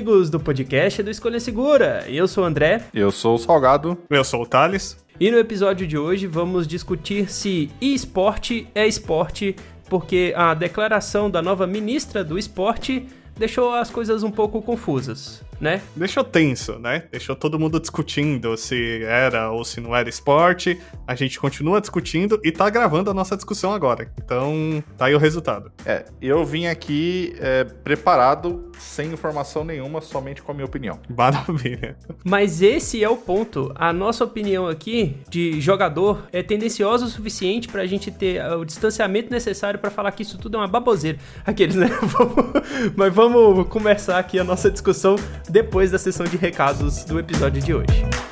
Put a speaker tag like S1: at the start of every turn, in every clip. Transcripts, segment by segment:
S1: Amigos do podcast do Escolha Segura. Eu sou o André.
S2: Eu sou o Salgado.
S3: Eu sou o Thales.
S1: E no episódio de hoje vamos discutir se esporte é esporte, porque a declaração da nova ministra do esporte deixou as coisas um pouco confusas né?
S3: Deixou tenso, né? Deixou todo mundo discutindo se era ou se não era esporte. A gente continua discutindo e tá gravando a nossa discussão agora. Então, tá aí o resultado.
S2: É, eu vim aqui é, preparado, sem informação nenhuma, somente com a minha opinião.
S3: Maravilha.
S1: Mas esse é o ponto. A nossa opinião aqui de jogador é tendenciosa o suficiente pra gente ter o distanciamento necessário para falar que isso tudo é uma baboseira. Aqueles, né? Mas vamos começar aqui a nossa discussão depois da sessão de recados do episódio de hoje.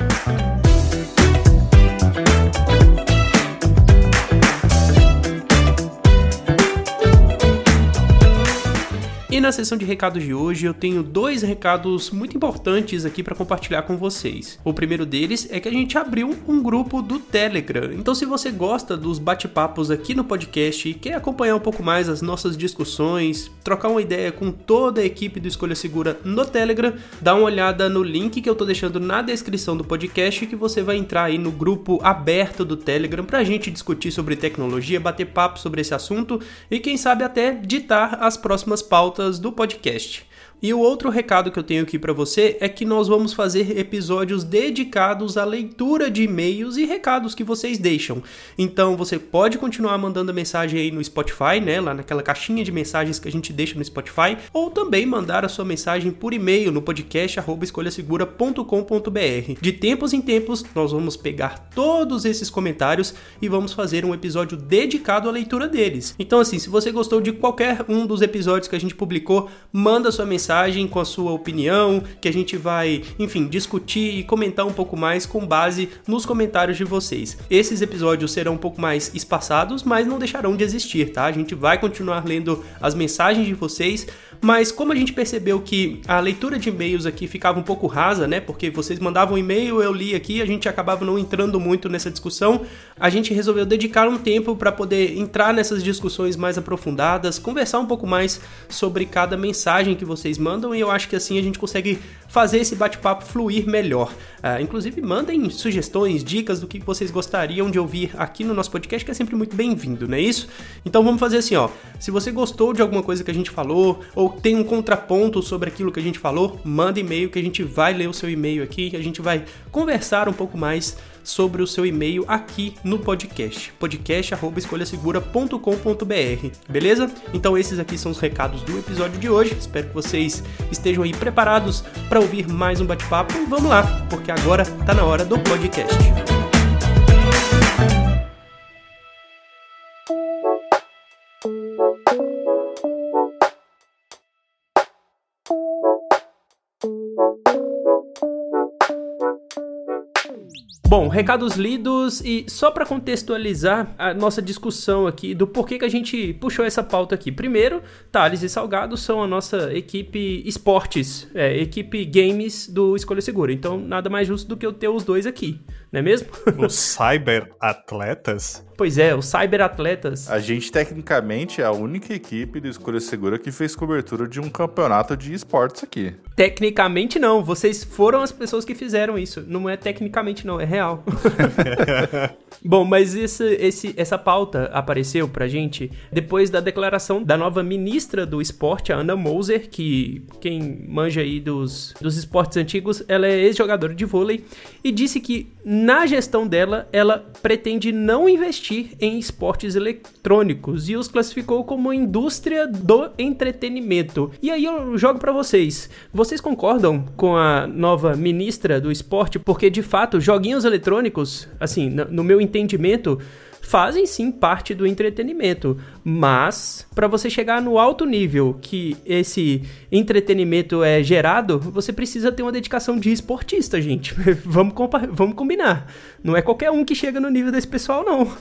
S1: E na sessão de recados de hoje eu tenho dois recados muito importantes aqui para compartilhar com vocês. O primeiro deles é que a gente abriu um grupo do Telegram. Então se você gosta dos bate-papos aqui no podcast e quer acompanhar um pouco mais as nossas discussões, trocar uma ideia com toda a equipe do Escolha Segura no Telegram, dá uma olhada no link que eu tô deixando na descrição do podcast que você vai entrar aí no grupo aberto do Telegram pra gente discutir sobre tecnologia, bater papo sobre esse assunto e quem sabe até ditar as próximas pautas do podcast. E o outro recado que eu tenho aqui para você é que nós vamos fazer episódios dedicados à leitura de e-mails e recados que vocês deixam. Então você pode continuar mandando mensagem aí no Spotify, né, lá naquela caixinha de mensagens que a gente deixa no Spotify, ou também mandar a sua mensagem por e-mail no podcast escolhasegura.com.br. De tempos em tempos nós vamos pegar todos esses comentários e vamos fazer um episódio dedicado à leitura deles. Então assim, se você gostou de qualquer um dos episódios que a gente publicou, manda sua mensagem com a sua opinião, que a gente vai, enfim, discutir e comentar um pouco mais com base nos comentários de vocês. Esses episódios serão um pouco mais espaçados, mas não deixarão de existir, tá? A gente vai continuar lendo as mensagens de vocês, mas como a gente percebeu que a leitura de e-mails aqui ficava um pouco rasa, né? Porque vocês mandavam um e-mail, eu li aqui, a gente acabava não entrando muito nessa discussão, a gente resolveu dedicar um tempo para poder entrar nessas discussões mais aprofundadas, conversar um pouco mais sobre cada mensagem que vocês mandam e eu acho que assim a gente consegue fazer esse bate-papo fluir melhor. Uh, inclusive, mandem sugestões, dicas do que vocês gostariam de ouvir aqui no nosso podcast, que é sempre muito bem-vindo, não é isso? Então vamos fazer assim, ó. Se você gostou de alguma coisa que a gente falou, ou tem um contraponto sobre aquilo que a gente falou, manda e-mail que a gente vai ler o seu e-mail aqui, que a gente vai conversar um pouco mais sobre o seu e-mail aqui no podcast. podcast@escolhasegura.com.br. Beleza? Então esses aqui são os recados do episódio de hoje. Espero que vocês estejam aí preparados para ouvir mais um bate-papo e vamos lá, porque agora tá na hora do podcast. Bom, recados lidos e só para contextualizar a nossa discussão aqui do porquê que a gente puxou essa pauta aqui. Primeiro, Thales e Salgado são a nossa equipe esportes, é, equipe games do Escolha Segura. Então, nada mais justo do que eu ter os dois aqui, não é mesmo?
S3: Os cyber atletas?
S1: Pois é, os cyberatletas.
S2: A gente, tecnicamente, é a única equipe do Escolha Segura que fez cobertura de um campeonato de esportes aqui.
S1: Tecnicamente, não. Vocês foram as pessoas que fizeram isso. Não é tecnicamente, não. É real. Bom, mas esse, esse, essa pauta apareceu pra gente depois da declaração da nova ministra do esporte, a Ana Moser, que quem manja aí dos, dos esportes antigos, ela é ex-jogadora de vôlei, e disse que na gestão dela, ela pretende não investir em esportes eletrônicos e os classificou como indústria do entretenimento. E aí eu jogo para vocês. Vocês concordam com a nova ministra do esporte? Porque de fato, joguinhos eletrônicos, assim, no meu entendimento, fazem sim parte do entretenimento, mas para você chegar no alto nível que esse entretenimento é gerado, você precisa ter uma dedicação de esportista, gente. vamos, vamos combinar. Não é qualquer um que chega no nível desse pessoal, não.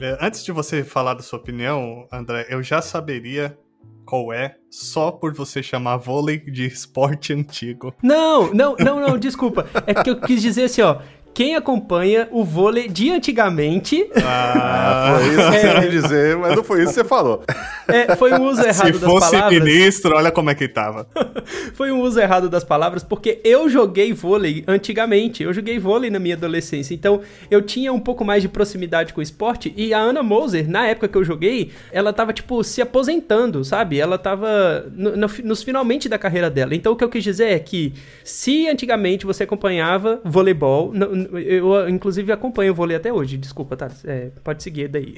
S3: É, antes de você falar da sua opinião, André, eu já saberia qual é só por você chamar vôlei de esporte antigo.
S1: Não, não, não, não, desculpa. É porque eu quis dizer assim, ó, quem acompanha o vôlei de antigamente.
S2: Ah, foi isso que você é. dizer, mas não foi isso que você falou.
S1: É, foi um uso errado
S3: das palavras. Se fosse ministro, olha como é que tava.
S1: foi um uso errado das palavras, porque eu joguei vôlei antigamente. Eu joguei vôlei na minha adolescência. Então, eu tinha um pouco mais de proximidade com o esporte. E a Ana Moser, na época que eu joguei, ela tava, tipo, se aposentando, sabe? Ela tava no, no, nos finalmente da carreira dela. Então, o que eu quis dizer é que, se antigamente você acompanhava voleibol. No, eu, inclusive, acompanho o vôlei até hoje. Desculpa, tá? É, pode seguir daí.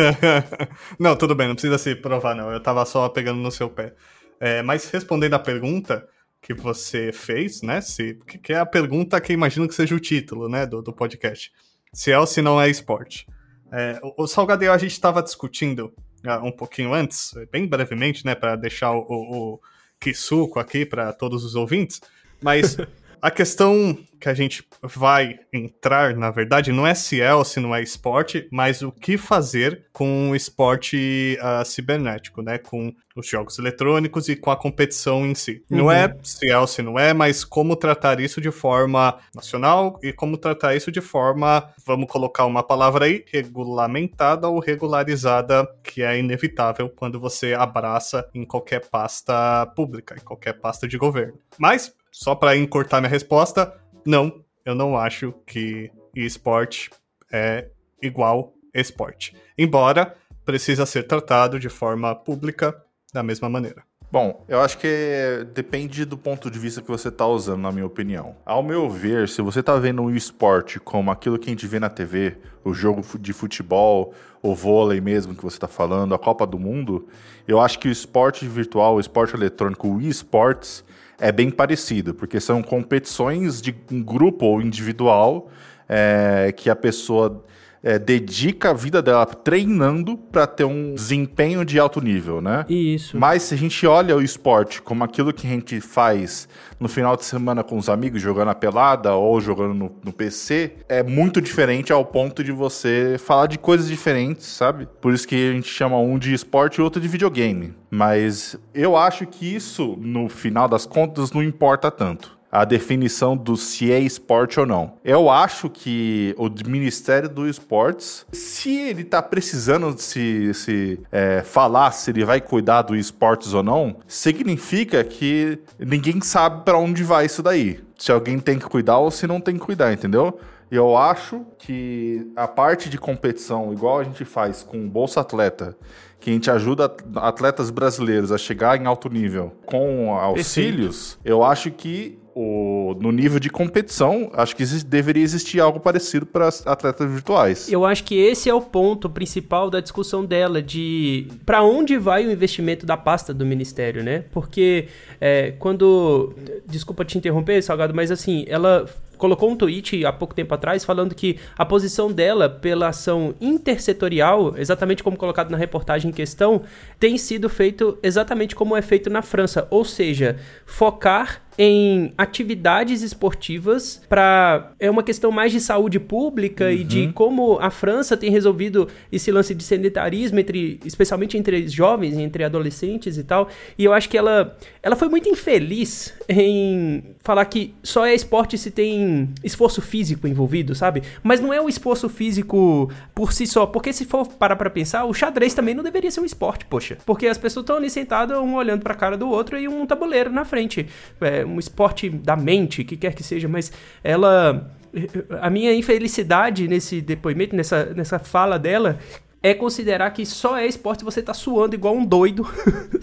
S3: não, tudo bem, não precisa se provar, não. Eu tava só pegando no seu pé. É, mas respondendo a pergunta que você fez, né? Se, que é a pergunta que imagino que seja o título, né, do, do podcast. Se é ou se não é esporte. É, o, o Salgadinho a gente estava discutindo uh, um pouquinho antes, bem brevemente, né, para deixar o, o, o Kisuko aqui para todos os ouvintes, mas A questão que a gente vai entrar, na verdade, não é se é ou se não é esporte, mas o que fazer com o esporte uh, cibernético, né? Com os jogos eletrônicos e com a competição em si. Uhum. Não é se é ou se não é, mas como tratar isso de forma nacional e como tratar isso de forma, vamos colocar uma palavra aí, regulamentada ou regularizada, que é inevitável quando você abraça em qualquer pasta pública, em qualquer pasta de governo. Mas só para encurtar minha resposta, não, eu não acho que esporte é igual esporte. Embora precisa ser tratado de forma pública da mesma maneira.
S2: Bom, eu acho que depende do ponto de vista que você está usando, na minha opinião. Ao meu ver, se você está vendo o esporte como aquilo que a gente vê na TV, o jogo de futebol, o vôlei mesmo que você está falando, a Copa do Mundo, eu acho que o esporte virtual, o esporte eletrônico, o esportes, é bem parecido, porque são competições de um grupo ou individual é, que a pessoa é, dedica a vida dela treinando para ter um desempenho de alto nível, né?
S1: Isso.
S2: Mas se a gente olha o esporte como aquilo que a gente faz no final de semana com os amigos, jogando a pelada ou jogando no, no PC, é muito diferente ao ponto de você falar de coisas diferentes, sabe? Por isso que a gente chama um de esporte e outro de videogame. Mas eu acho que isso, no final das contas, não importa tanto a definição do se é esporte ou não. Eu acho que o Ministério do Esportes, se ele está precisando se, se é, falar se ele vai cuidar do esportes ou não, significa que ninguém sabe para onde vai isso daí. Se alguém tem que cuidar ou se não tem que cuidar, entendeu? Eu acho que a parte de competição, igual a gente faz com o Bolsa Atleta, que a gente ajuda atletas brasileiros a chegar em alto nível com auxílios, Perfeito. eu acho que o, no nível de competição, acho que existe, deveria existir algo parecido para atletas virtuais.
S1: Eu acho que esse é o ponto principal da discussão dela, de para onde vai o investimento da pasta do Ministério, né? Porque é, quando. Desculpa te interromper, Salgado, mas assim, ela colocou um tweet há pouco tempo atrás falando que a posição dela pela ação intersetorial, exatamente como colocado na reportagem em questão, tem sido feito exatamente como é feito na França, ou seja, focar em atividades esportivas para é uma questão mais de saúde pública uhum. e de uhum. como a França tem resolvido esse lance de sedentarismo entre especialmente entre jovens, entre adolescentes e tal. E eu acho que ela ela foi muito infeliz em falar que só é esporte se tem esforço físico envolvido, sabe? Mas não é o esforço físico por si só, porque se for parar para pensar, o xadrez também não deveria ser um esporte, poxa. Porque as pessoas estão ali sentadas, um olhando para a cara do outro e um tabuleiro na frente. É, um esporte da mente, que quer que seja, mas ela a minha infelicidade nesse depoimento, nessa, nessa fala dela, é considerar que só é esporte se você tá suando igual um doido.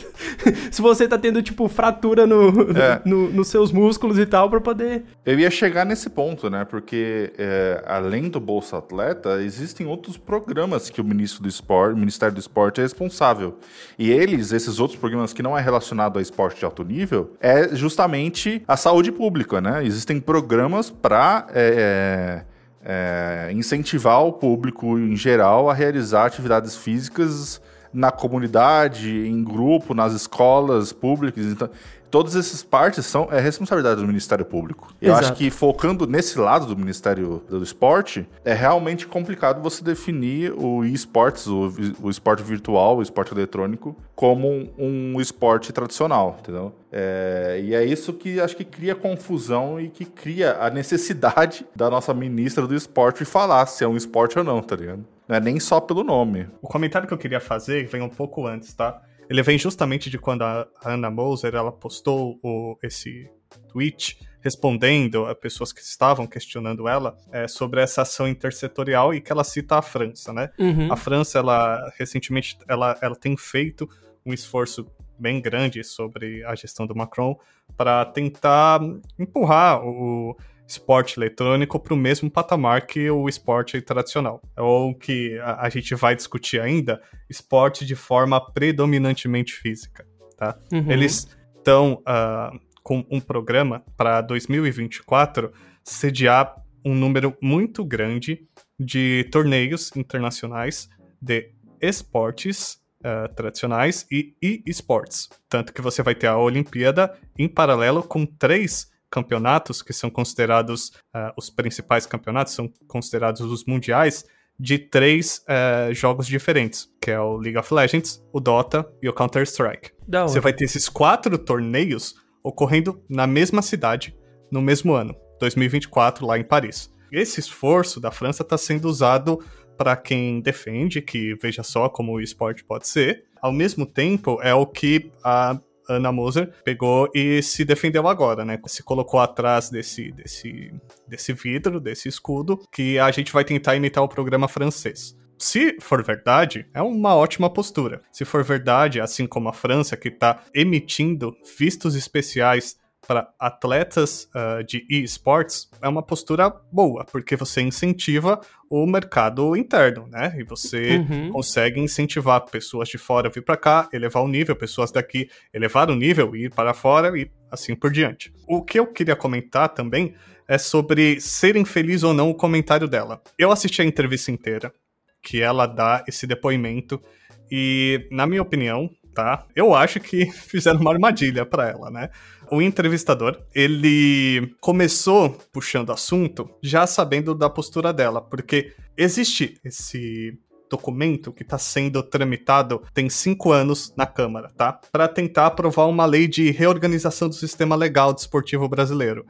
S1: se você tá tendo, tipo, fratura no, é. no, nos seus músculos e tal, para poder.
S2: Eu ia chegar nesse ponto, né? Porque é, além do Bolsa Atleta, existem outros programas que o ministro do esporte, o Ministério do Esporte é responsável. E eles, esses outros programas que não é relacionado a esporte de alto nível, é justamente a saúde pública, né? Existem programas para. É, é incentivar o público em geral a realizar atividades físicas na comunidade, em grupo, nas escolas públicas. Então, todas essas partes são é responsabilidade do Ministério Público. Eu
S1: Exato.
S2: acho que focando nesse lado do Ministério do Esporte, é realmente complicado você definir o esportes, o, o esporte virtual, o esporte eletrônico, como um, um esporte tradicional, entendeu? É, e é isso que acho que cria confusão e que cria a necessidade da nossa ministra do esporte falar se é um esporte ou não, tá ligado? Não é nem só pelo nome.
S3: O comentário que eu queria fazer vem um pouco antes, tá? Ele vem justamente de quando a Anna Moser ela postou o, esse tweet respondendo a pessoas que estavam questionando ela é, sobre essa ação intersetorial e que ela cita a França, né?
S1: Uhum.
S3: A França, ela recentemente, ela, ela tem feito um esforço bem grande sobre a gestão do Macron para tentar empurrar o esporte eletrônico para o mesmo patamar que o esporte tradicional. Ou que a, a, gente vai discutir ainda, esporte de forma predominantemente física. Tá?
S1: Uhum.
S3: Eles estão uh, com um programa para 2024 sediar um número muito grande de torneios internacionais de esportes uh, tradicionais e e-sports. Tanto que você vai ter a Olimpíada em paralelo com três campeonatos que são considerados uh, os principais campeonatos, são considerados os mundiais, de três uh, jogos diferentes, que é o League of Legends, o Dota e o Counter-Strike. Você vai ter esses quatro torneios ocorrendo na mesma cidade, no mesmo ano, 2024, lá em Paris. Esse esforço da França está sendo usado para quem defende que veja só como o esporte pode ser. Ao mesmo tempo, é o que a Ana Moser pegou e se defendeu agora, né? Se colocou atrás desse, desse, desse vidro, desse escudo, que a gente vai tentar imitar o programa francês. Se for verdade, é uma ótima postura. Se for verdade, assim como a França, que está emitindo vistos especiais para atletas uh, de esportes é uma postura boa, porque você incentiva o mercado interno, né? E você
S1: Uhum.
S3: consegue incentivar pessoas de fora a vir para cá, elevar o nível, pessoas daqui elevar o nível e ir para fora e assim por diante. O que eu queria comentar também é sobre ser infeliz ou não o comentário dela. Eu assisti a entrevista inteira, que ela dá esse depoimento, e, na minha opinião, tá? Eu acho que fizeram uma armadilha para ela, né? O entrevistador, ele começou puxando assunto já sabendo da postura dela, porque existe esse documento que está sendo tramitado tem cinco anos na Câmara, tá? Para tentar aprovar uma lei de reorganização do sistema legal desportivo brasileiro.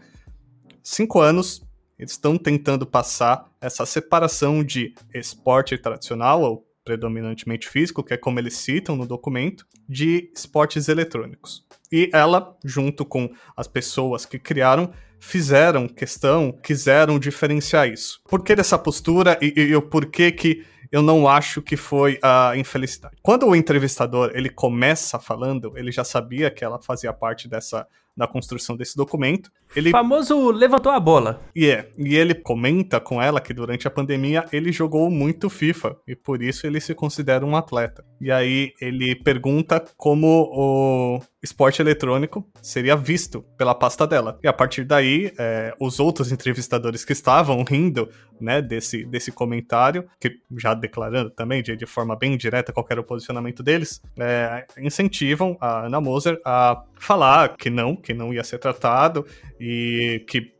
S3: Cinco anos, eles estão tentando passar essa separação de esporte tradicional, ou predominantemente físico, que é como eles citam no documento, de esportes eletrônicos. E ela, junto com as pessoas que criaram, fizeram questão, quiseram diferenciar isso. Por que dessa postura e, e o porquê que eu não acho que foi a infelicidade? Quando o entrevistador ele começa falando, ele já sabia que ela fazia parte dessa da construção desse documento. Ele
S1: Famoso levantou a bola.
S3: e é, e ele comenta com ela que durante a pandemia ele jogou muito FIFA e por isso ele se considera um atleta. E aí ele pergunta como o esporte eletrônico seria visto pela pasta dela. E a partir daí, é, os outros entrevistadores que estavam rindo né, desse, desse comentário, que já declarando também de, de forma bem direta qual era o posicionamento deles, é, incentivam a Ana Moser a falar que não, que não ia ser tratado e que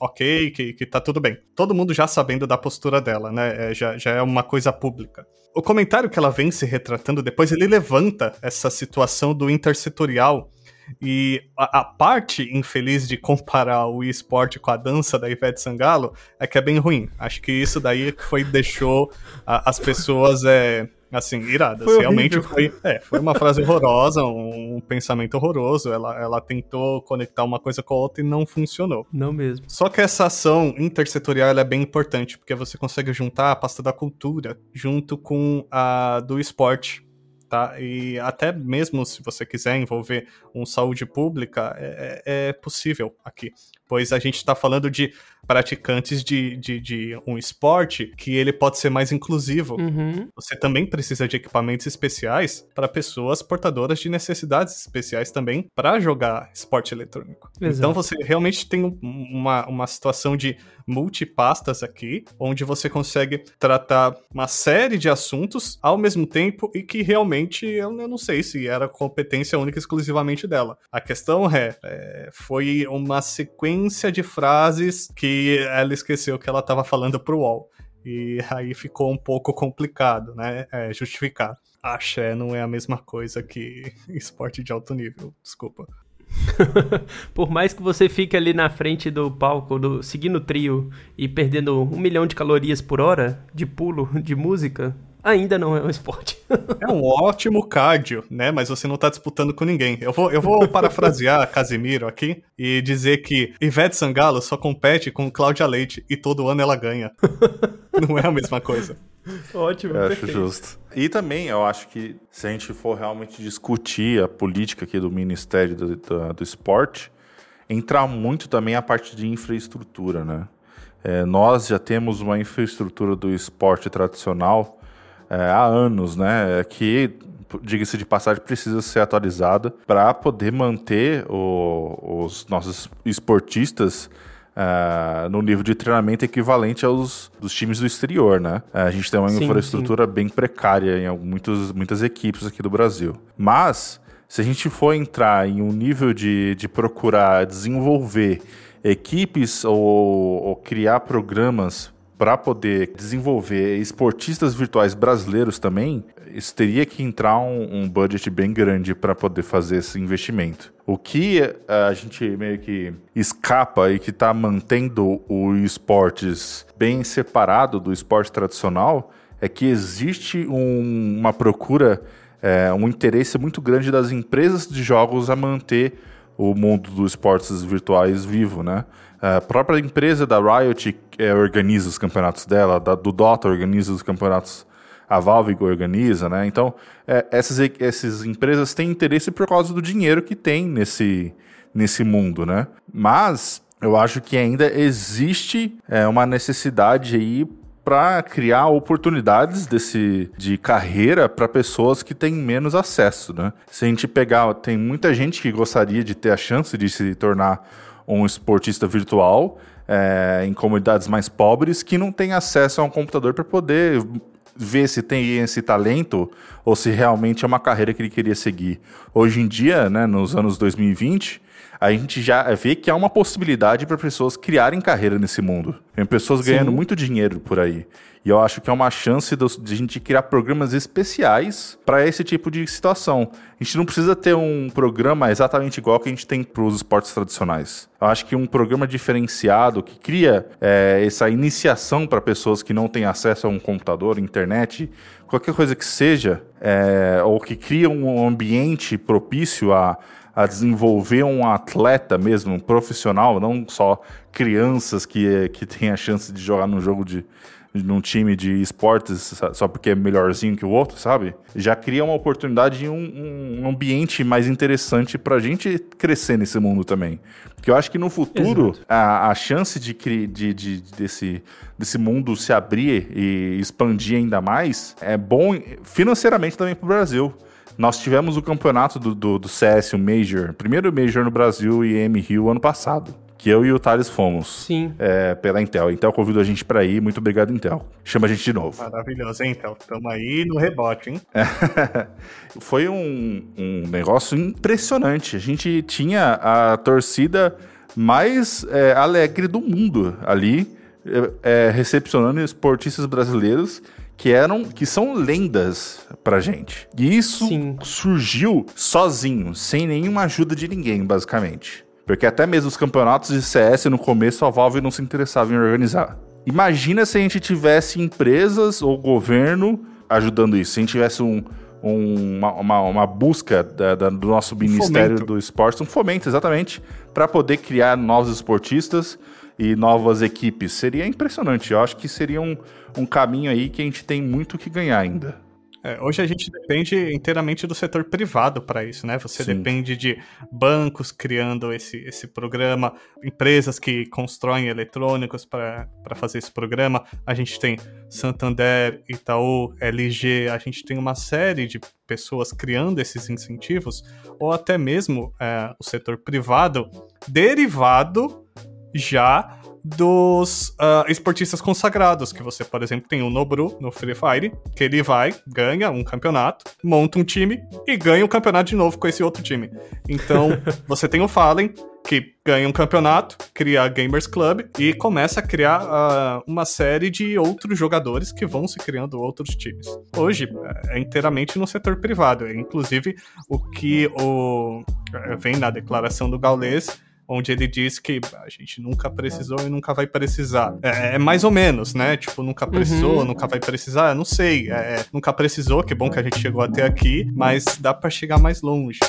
S3: ok, que, que tá tudo bem. Todo mundo já sabendo da postura dela, né? É, já, já é uma coisa pública. O comentário que ela vem se retratando depois, ele levanta essa situação do intersetorial e a, a parte infeliz de comparar o esporte com a dança da Ivete Sangalo é que é bem ruim. Acho que isso daí foi deixou a- as pessoas é, assim iradas.
S1: Foi
S3: Realmente
S1: horrível.
S3: foi, é, foi uma frase horrorosa, um, pensamento horroroso. Ela, ela tentou conectar uma coisa com a outra e não funcionou.
S1: Não mesmo.
S3: Só que essa ação intersetorial é bem importante, porque você consegue juntar a pasta da cultura junto com a do esporte. Tá? E até mesmo se você quiser envolver um saúde pública, é, é- é possível aqui. Pois a gente está falando de praticantes de, de, de, um esporte que ele pode ser mais inclusivo.
S1: Uhum.
S3: Você também precisa de equipamentos especiais para pessoas portadoras de necessidades especiais também para jogar esporte eletrônico.
S1: Exato.
S3: Então você realmente tem uma, uma situação de multipastas aqui, onde você consegue tratar uma série de assuntos ao mesmo tempo e que realmente eu, eu não sei se era competência única exclusivamente dela. A questão é, é foi uma sequência de frases que ela esqueceu que ela estava falando pro UOL. E aí ficou um pouco complicado, né? É, justificar. Axé não é a mesma coisa que esporte de alto nível, desculpa.
S1: Por mais que você fique ali na frente do palco, do, seguindo o trio e perdendo um milhão de calorias por hora de pulo de música, ainda não é um esporte.
S3: é um ótimo cardio, né? Mas você não tá disputando com ninguém. Eu vou, eu vou parafrasear Casimiro aqui e dizer que Ivete Sangalo só compete com Cláudia Leite e todo ano ela ganha. não é a mesma coisa.
S1: Ótimo,
S2: eu
S1: perfeito.
S2: acho justo. E também eu acho que se a gente for realmente discutir a política aqui do Ministério do, do, do Esporte, entrar muito também a parte de infraestrutura, né? É, nós já temos uma infraestrutura do esporte tradicional é, há anos, né? Que, diga-se de passagem, precisa ser atualizada para poder manter o, os nossos esportistas Uh, no nível de treinamento equivalente aos dos times do exterior, né? Uh, a gente tem uma sim, infraestrutura sim. bem precária em muitos, muitas equipes aqui do Brasil. Mas, se a gente for entrar em um nível de, de procurar desenvolver equipes ou, ou criar programas para poder desenvolver esportistas virtuais brasileiros também, isso teria que entrar um, um budget bem grande para poder fazer esse investimento. O que eh, a gente meio que escapa e que está mantendo o esportes bem separado do esporte tradicional é que existe um, uma procura, é, um interesse muito grande das empresas de jogos a manter o mundo dos esportes virtuais vivo, né? A própria empresa da Riot é, organiza os campeonatos dela, da, do Dota organiza os campeonatos, a Valve organiza, né? Então, é, essas, essas empresas têm interesse por causa do dinheiro que tem nesse, nesse mundo, né? Mas eu acho que ainda existe é, uma necessidade aí para criar oportunidades desse de carreira para pessoas que têm menos acesso, né? Se a gente pegar, tem muita gente que gostaria de ter a chance de se tornar um esportista virtual é, em comunidades mais pobres que não tem acesso a um computador para poder ver se tem esse talento ou se realmente é uma carreira que ele queria seguir. Hoje em dia, né, nos anos 2020, a gente já vê que há uma possibilidade para pessoas criarem carreira nesse mundo. Tem pessoas Sim. ganhando muito dinheiro por aí. E eu acho que é uma chance de a gente criar programas especiais para esse tipo de situação. A gente não precisa ter um programa exatamente igual que a gente tem para os esportes tradicionais. Eu acho que um programa diferenciado que cria é, essa iniciação para pessoas que não têm acesso a um computador, internet, qualquer coisa que seja, é, ou que cria um ambiente propício a a desenvolver um atleta mesmo, um profissional, não só crianças que, que têm a chance de jogar num jogo de, num time de esportes só porque é melhorzinho que o outro, sabe? Já cria uma oportunidade e um, um, ambiente mais interessante pra gente crescer nesse mundo também. Porque eu acho que no futuro a, a, chance de, de, de, desse, desse mundo se abrir e expandir ainda mais é bom financeiramente também pro Brasil. Nós tivemos o campeonato do, do, do CS, o Major, primeiro Major no Brasil e M Rio ano passado. Que eu e o Thales fomos.
S1: Sim.
S2: É, pela Intel. Intel convidou a gente para ir. Muito obrigado, Intel. Chama a gente de novo.
S3: Maravilhoso, hein, Intel? Tamo aí no rebote, hein?
S2: Foi um, um negócio impressionante. A gente tinha a torcida mais é, alegre do mundo ali, é, é recepcionando esportistas brasileiros que eram que são lendas pra gente. E isso Sim. surgiu sozinho, sem nenhuma ajuda de ninguém, basicamente. Porque até mesmo os campeonatos de CS no começo a Valve não se interessava em organizar. Imagina se a gente tivesse empresas ou governo ajudando isso. Se a gente tivesse um, um, uma, uma, uma, busca da, da, do nosso Ministério fomento. do Esporte, um fomento, exatamente, para poder criar novos esportistas e novas equipes. Seria impressionante. Eu acho que seria um, um caminho aí que a gente tem muito que ganhar ainda.
S3: É, hoje a gente depende inteiramente do setor privado para isso, né? Você
S2: Sim.
S3: depende de bancos criando esse, esse programa, empresas que constroem eletrônicos para fazer esse programa. A gente tem Santander, Itaú, LG, a gente tem uma série de pessoas criando esses incentivos, ou até mesmo é, o setor privado derivado já dos uh, esportistas consagrados, que você, por exemplo, tem o Nobru no Free Fire, que ele vai, ganha um campeonato, monta um time e ganha um campeonato de novo com esse outro time. Então, você tem o Fallen, que ganha um campeonato, cria a Gamers Club e começa a criar uh, uma série de outros jogadores que vão se criando outros times. Hoje é inteiramente no setor privado, é inclusive o que o vem na declaração do Gaules onde ele diz que a gente nunca precisou e nunca vai precisar. É, é mais ou menos, né? Tipo, nunca precisou, uhum. nunca vai precisar, não sei. É, nunca precisou, que bom que a gente chegou até aqui, mas dá para chegar mais longe.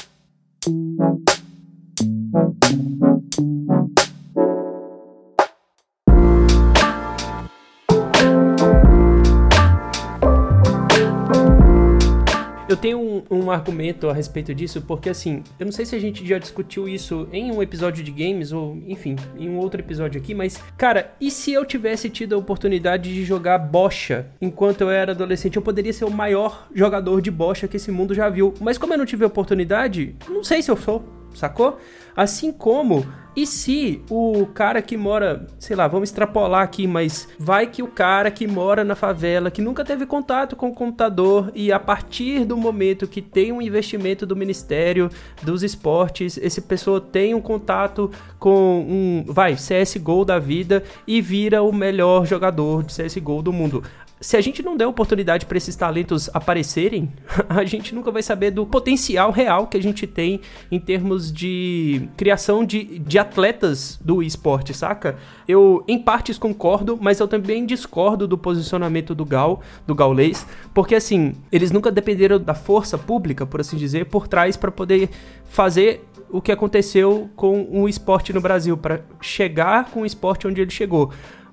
S1: Eu tenho um, um, argumento a respeito disso, porque assim, eu não sei se a gente já discutiu isso em um episódio de games, ou enfim, em um outro episódio aqui, mas, cara, e se eu tivesse tido a oportunidade de jogar bocha enquanto eu era adolescente? Eu poderia ser o maior jogador de bocha que esse mundo já viu. Mas como eu não tive a oportunidade, não sei se eu sou, sacou? Assim como e se o cara que mora, sei lá, vamos extrapolar aqui, mas vai que o cara que mora na favela, que nunca teve contato com o computador e a partir do momento que tem um investimento do Ministério dos Esportes, esse pessoa tem um contato com um, vai, CS:GO da vida e vira o melhor jogador de CS:GO do mundo se a gente não der oportunidade para esses talentos aparecerem, a gente nunca vai saber do potencial real que a gente tem em termos de criação de, de atletas do esporte, saca? Eu, em partes, concordo, mas eu também discordo do posicionamento do Gal, do Gaulês, porque assim, eles nunca dependeram da força pública, por assim dizer, por trás para poder fazer o que aconteceu com o esporte no Brasil, para chegar com o esporte onde ele chegou.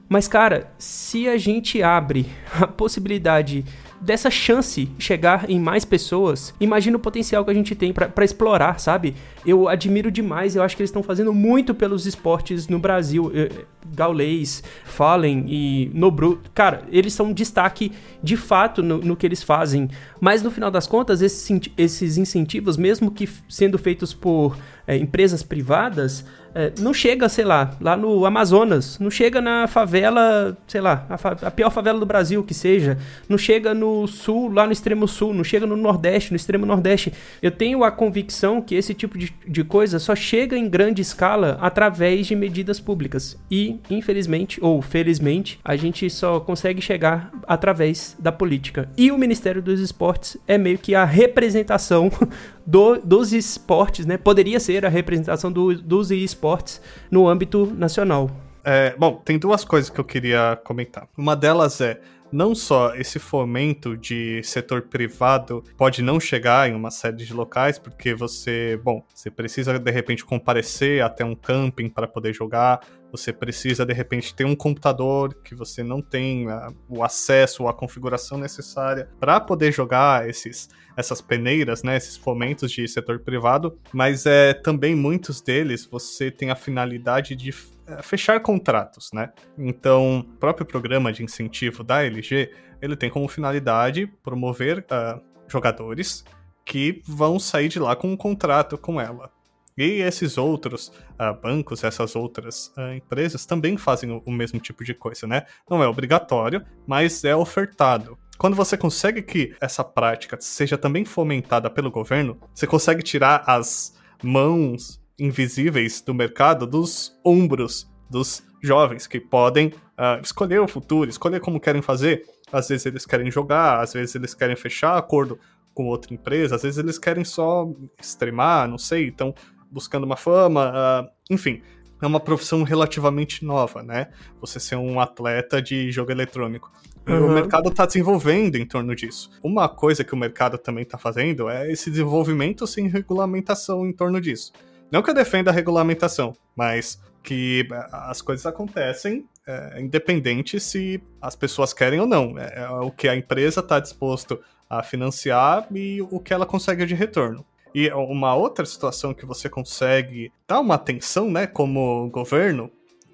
S1: Mas, cara, se a gente abre a possibilidade dessa chance chegar em mais pessoas, imagina o potencial que a gente tem para explorar, sabe? Eu admiro demais, eu acho que eles estão fazendo muito pelos esportes no Brasil. Gaulês, Fallen e Nobru, cara, eles são um destaque de fato no, no que eles fazem. Mas no final das contas, esses, esses incentivos, mesmo que sendo feitos por é, empresas privadas, é, não chega, sei lá, lá no Amazonas, não chega na favela, sei lá, a, fa a, pior favela do Brasil que seja, não chega no sul, lá no extremo sul, não chega no nordeste, no extremo nordeste. Eu tenho a convicção que esse tipo de, de coisa só chega em grande escala através de medidas públicas. E, infelizmente, ou felizmente, a gente só consegue chegar através da política. E o Ministério dos Esportes é meio que a representação do, dos esportes, né? Poderia ser a representação do, dos esportes no âmbito nacional.
S3: É, bom, tem duas coisas que eu queria comentar. Uma delas é não só esse fomento de setor privado pode não chegar em uma série de locais, porque você, bom, você precisa de repente comparecer até um camping para poder jogar, você precisa de repente ter um computador que você não tem o acesso ou a configuração necessária para poder jogar esses essas peneiras, né, esses fomentos de setor privado, mas é também muitos deles você tem a finalidade de é, fechar contratos, né? Então, o próprio programa de incentivo da LG, ele tem como finalidade promover uh, jogadores que vão sair de lá com um contrato com ela. E esses outros uh, bancos, essas outras uh, empresas também fazem o, o, mesmo tipo de coisa, né? Não é obrigatório, mas é ofertado. Quando você consegue que essa prática seja também fomentada pelo governo, você consegue tirar as mãos invisíveis do mercado dos ombros dos jovens que podem uh, escolher o futuro, escolher como querem fazer. Às vezes eles querem jogar, às vezes eles querem fechar acordo com outra empresa, às vezes eles querem só extremar, não sei, estão buscando uma fama, uh, enfim. É uma profissão relativamente nova, né? Você ser um atleta de jogo eletrônico. Uhum. O mercado está desenvolvendo em torno disso. Uma coisa que o mercado também está fazendo é esse desenvolvimento sem regulamentação em torno disso. Não que eu defenda a regulamentação, mas que as coisas acontecem é, independente se as pessoas querem ou não. É, é o que a empresa está disposto a financiar e o que ela consegue de retorno. E uma outra situação que você consegue dar uma atenção, né, como governo,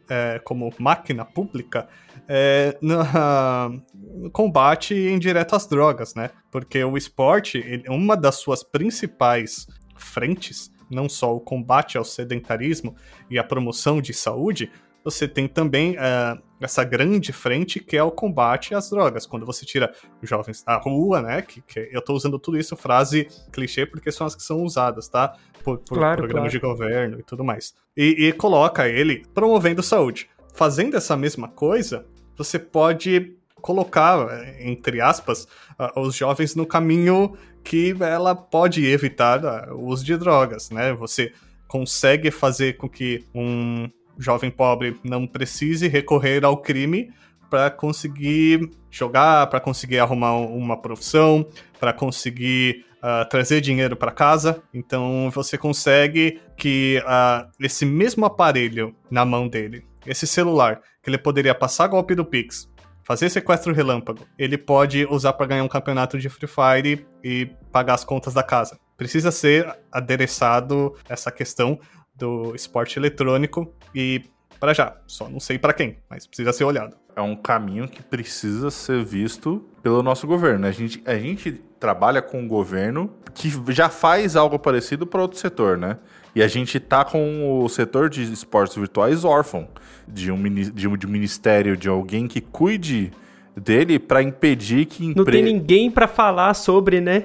S3: é, como máquina pública, é, no combate indireto às drogas, né? Porque o esporte, uma das suas principais frentes, não só o combate ao sedentarismo e a promoção de saúde, você tem também uh, essa grande frente que é o combate às drogas. Quando você tira os jovens da rua, né? Que, que eu tô usando tudo isso, frase clichê, porque são as que são usadas, tá? Por, por claro, programas claro. de governo e tudo mais. E, e coloca ele promovendo saúde. Fazendo essa mesma coisa, você pode colocar, entre aspas, os jovens no caminho que ela pode evitar uh, o uso de drogas, né? Você consegue fazer com que um jovem pobre não precise recorrer ao crime para conseguir jogar, para conseguir arrumar uma profissão, para conseguir uh, trazer dinheiro para casa. Então você consegue que uh, esse mesmo aparelho na mão dele, esse celular, que ele poderia passar golpe do Pix, fazer sequestro relâmpago, ele pode usar para ganhar um campeonato de Free Fire e pagar as contas da casa. Precisa ser adereçado essa questão do esporte eletrônico e para já, só não sei para quem, mas precisa ser olhado.
S2: É um caminho que precisa ser visto pelo nosso governo. A gente, a gente trabalha com um governo que já faz algo parecido para outro setor, né? E a gente tá com o setor de esportes virtuais órfão de um, de um, de um ministério, de alguém que cuide dele para impedir que
S1: empre... Não tem ninguém para falar sobre, né?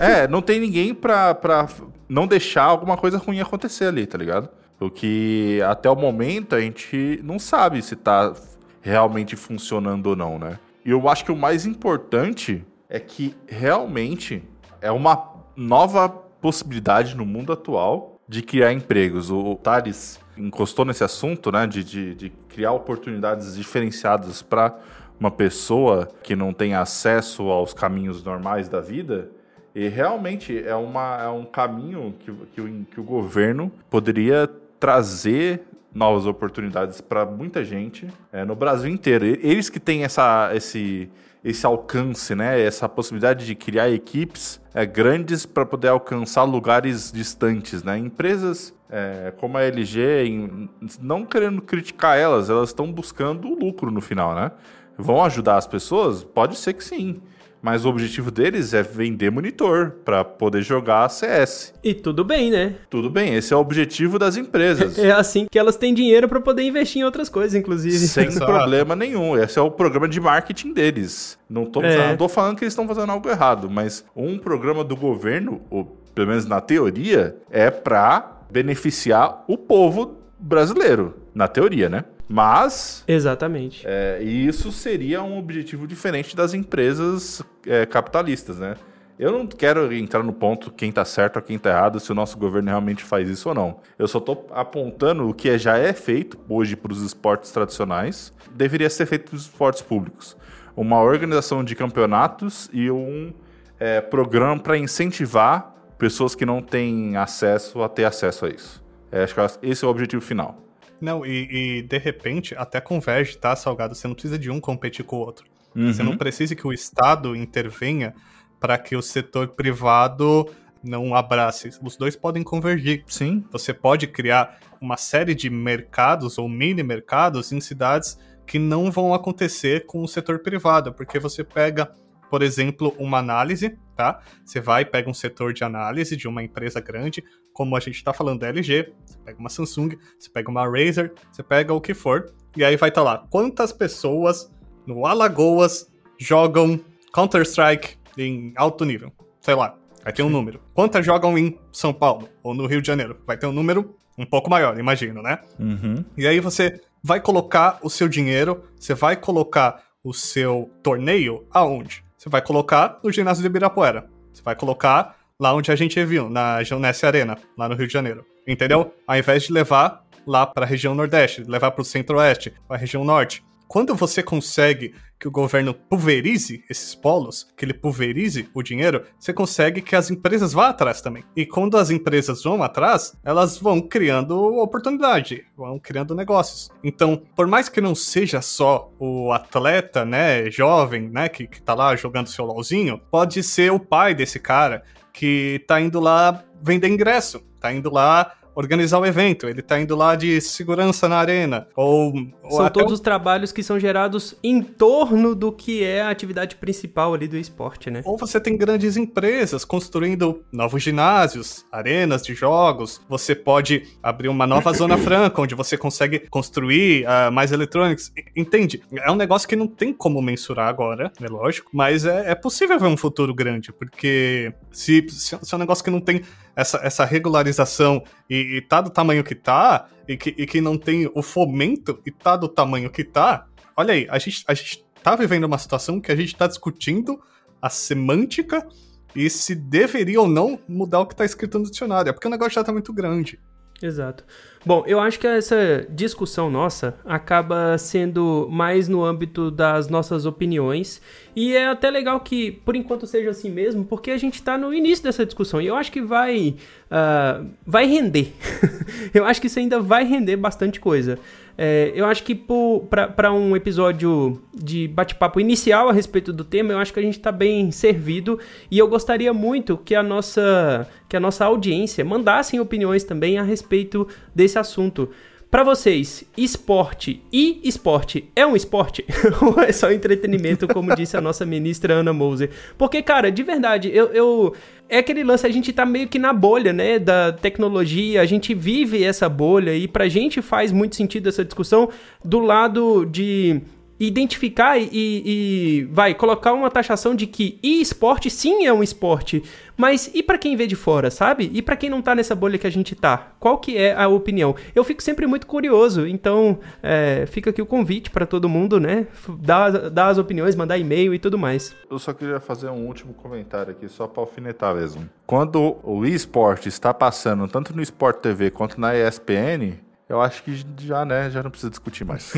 S2: é, não tem ninguém para não deixar alguma coisa ruim acontecer ali, tá ligado? Porque até o momento a gente não sabe se tá realmente funcionando ou não, né? E eu acho que o mais importante é que realmente é uma nova possibilidade no mundo atual de criar empregos. O Thales encostou nesse assunto, né, de, de, de criar oportunidades diferenciadas para uma pessoa que não tem acesso aos caminhos normais da vida. E realmente é, uma, é um caminho que, que, o, que o governo poderia trazer novas oportunidades para muita gente é, no Brasil inteiro. Eles que têm essa, esse, esse alcance, né? essa possibilidade de criar equipes é, grandes para poder alcançar lugares distantes. Né? Empresas é, como a LG, em, não querendo criticar elas, elas estão buscando o lucro no final. Né? Vão ajudar as pessoas? Pode ser que sim. Mas o objetivo deles é vender monitor para poder jogar CS.
S1: E tudo bem, né?
S2: Tudo bem, esse é o objetivo das empresas.
S1: É assim que elas têm dinheiro para poder investir em outras coisas, inclusive.
S2: Sem problema nenhum. Esse é o programa de marketing deles. Não tô, é. não tô falando que eles estão fazendo algo errado, mas um programa do governo, ou pelo menos na teoria, é para beneficiar o povo brasileiro. Na teoria, né? Mas.
S1: Exatamente.
S2: É, isso seria um objetivo diferente das empresas é, capitalistas, né? Eu não quero entrar no ponto quem está certo ou quem está errado, se o nosso governo realmente faz isso ou não. Eu só estou apontando o que já é feito hoje para os esportes tradicionais, deveria ser feito para os esportes públicos. Uma organização de campeonatos e um é, programa para incentivar pessoas que não têm acesso a ter acesso a isso. É, acho que esse é o objetivo final.
S3: Não, e, e, de repente até converge, tá, Salgado? Você não precisa de um competir com o outro. Uhum. Você não precisa que o Estado intervenha para que o setor privado não abrace. Os dois podem convergir.
S2: Sim.
S3: Você pode criar uma série de mercados ou mini mercados em cidades que não vão acontecer com o setor privado, porque você pega, por exemplo, uma análise, tá? Você vai pega um setor de análise de uma empresa grande, como a gente está falando da LG, você pega uma Samsung, você pega uma Razer, você pega o que for, e aí vai estar tá lá quantas pessoas no Alagoas jogam Counter-Strike em alto nível. Sei lá, vai ter um número. Quantas jogam em São Paulo ou no Rio de Janeiro? Vai ter um número um pouco maior, imagino, né?
S2: Uhum.
S3: E aí você vai colocar o seu dinheiro, você vai colocar o seu torneio aonde? Você vai colocar no ginásio de Ibirapuera. Você vai colocar lá onde a gente viu, na Geonesse Arena, lá no Rio de Janeiro. Entendeu? Ao invés de levar lá para a região Nordeste, levar para o Centro-Oeste, para a região Norte. Quando você consegue que o governo pulverize esses polos, que ele pulverize o dinheiro, você consegue que as empresas vá atrás também. E quando as empresas vão atrás, elas vão criando oportunidade, vão criando negócios. Então, por mais que não seja só o atleta, né, jovem, né, que, que tá lá jogando seu LOLzinho, pode ser o pai desse cara que tá indo lá vender ingresso, tá indo lá organizar o evento, ele tá indo lá de segurança na arena, ou... ou
S1: são todos o... os trabalhos que são gerados em torno do que é a atividade principal ali do esporte, né?
S3: Ou você tem grandes empresas construindo novos ginásios, arenas de jogos, você pode abrir uma nova zona franca, onde você consegue construir uh, mais eletrônicos, entende? É um negócio que não tem como mensurar agora, é lógico, mas é, é possível ver um futuro grande, porque se, se, se é um negócio que não tem essa, essa regularização e, e tá do tamanho que tá, e que, e que não tem o fomento e tá do tamanho que tá, olha aí, a gente, a gente tá vivendo uma situação que a gente tá discutindo a semântica e se deveria ou não mudar o que tá escrito no dicionário, é porque o negócio já tá muito grande.
S1: Exato. Bom, eu acho que essa discussão nossa acaba sendo mais no âmbito das nossas opiniões. E é até legal que, por enquanto, seja assim mesmo, porque a gente está no início dessa discussão. E eu acho que vai, uh, vai render. eu acho que isso ainda vai render bastante coisa. É, eu acho que para um episódio de bate-papo inicial a respeito do tema, eu acho que a gente está bem servido e eu gostaria muito que a nossa, que a nossa audiência mandassem opiniões também a respeito desse assunto. Para vocês, esporte e esporte é um esporte? Ou é só entretenimento, como disse a nossa ministra Ana Moser? Porque, cara, de verdade, eu, eu. É aquele lance, a gente tá meio que na bolha, né? Da tecnologia, a gente vive essa bolha e pra gente faz muito sentido essa discussão do lado de identificar e, e, vai colocar uma taxação de que e-esporte sim é um esporte, mas e para quem vê de fora, sabe? E para quem não tá nessa bolha que a gente tá? Qual que é a opinião? Eu fico sempre muito curioso, então é, fica aqui o convite para todo mundo, né? Dar, dar as opiniões, mandar e-mail e tudo mais.
S2: Eu só queria fazer um último comentário aqui, só para alfinetar mesmo. Quando o e-esporte está passando tanto no Sport TV quanto na ESPN, eu acho que já, né, já não precisa discutir mais.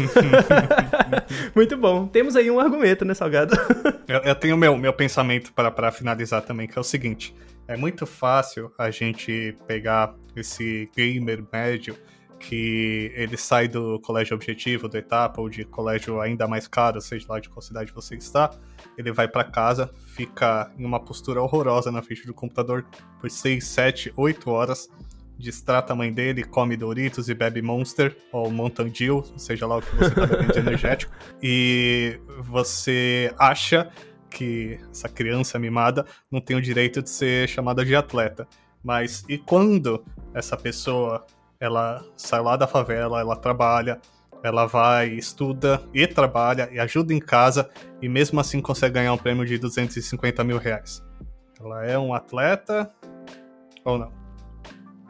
S1: Muito bom. Temos aí um argumento, né, Salgado?
S3: eu, eu tenho meu, meu pensamento para finalizar também, que é o seguinte. É muito fácil a gente pegar esse gamer médio que ele sai do colégio objetivo, do etapa, ou de colégio ainda mais caro, seja lá de qual cidade você está, ele vai para casa, fica em uma postura horrorosa na frente do computador por 6, 7, 8 horas, distrata a mãe dele, come Doritos e bebe Monster, ou Mountain Dew, seja lá o que você tá bebendo de energético, e você acha que essa criança mimada não tem o direito de ser chamada de atleta. Mas e quando essa pessoa ela sai lá da favela, ela trabalha, ela vai, estuda e trabalha e ajuda em casa e mesmo assim consegue ganhar um prêmio de 250 mil reais? Ela é um atleta ou não?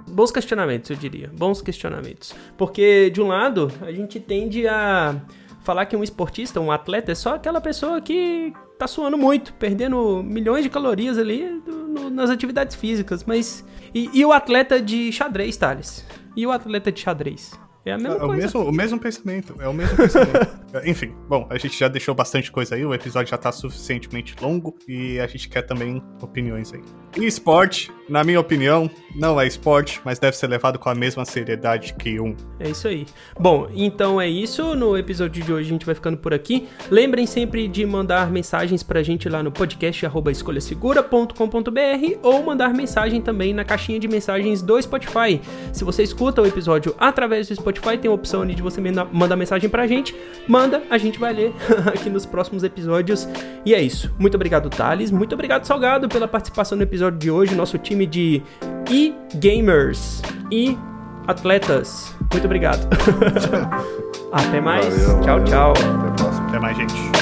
S1: Bons questionamentos, eu diria. Bons questionamentos. Porque, de um lado, a gente tende a falar que um esportista, um atleta, é só aquela pessoa que tá suando muito, perdendo milhões de calorias ali no, nas atividades físicas. Mas. E, e, o atleta de xadrez, Thales? E o atleta de xadrez? É a mesma é, coisa.
S3: O mesmo, o mesmo pensamento. É o mesmo pensamento. É, enfim, bom, a gente já deixou bastante coisa aí, o episódio já tá suficientemente longo e a gente quer também opiniões aí. E esporte, na minha opinião, não é esporte, mas deve ser levado com a mesma seriedade que um.
S1: É isso aí. Bom, então é isso. No episódio de hoje a gente vai ficando por aqui. Lembrem sempre de mandar mensagens pra gente lá no podcast escolhasegura.com.br ou mandar mensagem também na caixinha de mensagens do Spotify. Se você escuta o episódio através do Spotify, tem a opção de você mandar mensagem pra gente. Manda, a gente vai ler aqui nos próximos episódios. E é isso. Muito obrigado, Thales. Muito obrigado, Salgado, pela participação no episódio de hoje, nosso time de e-gamers e atletas. Muito obrigado. Até mais. Valeu, tchau, valeu. tchau.
S3: Até a próxima. Até mais, gente.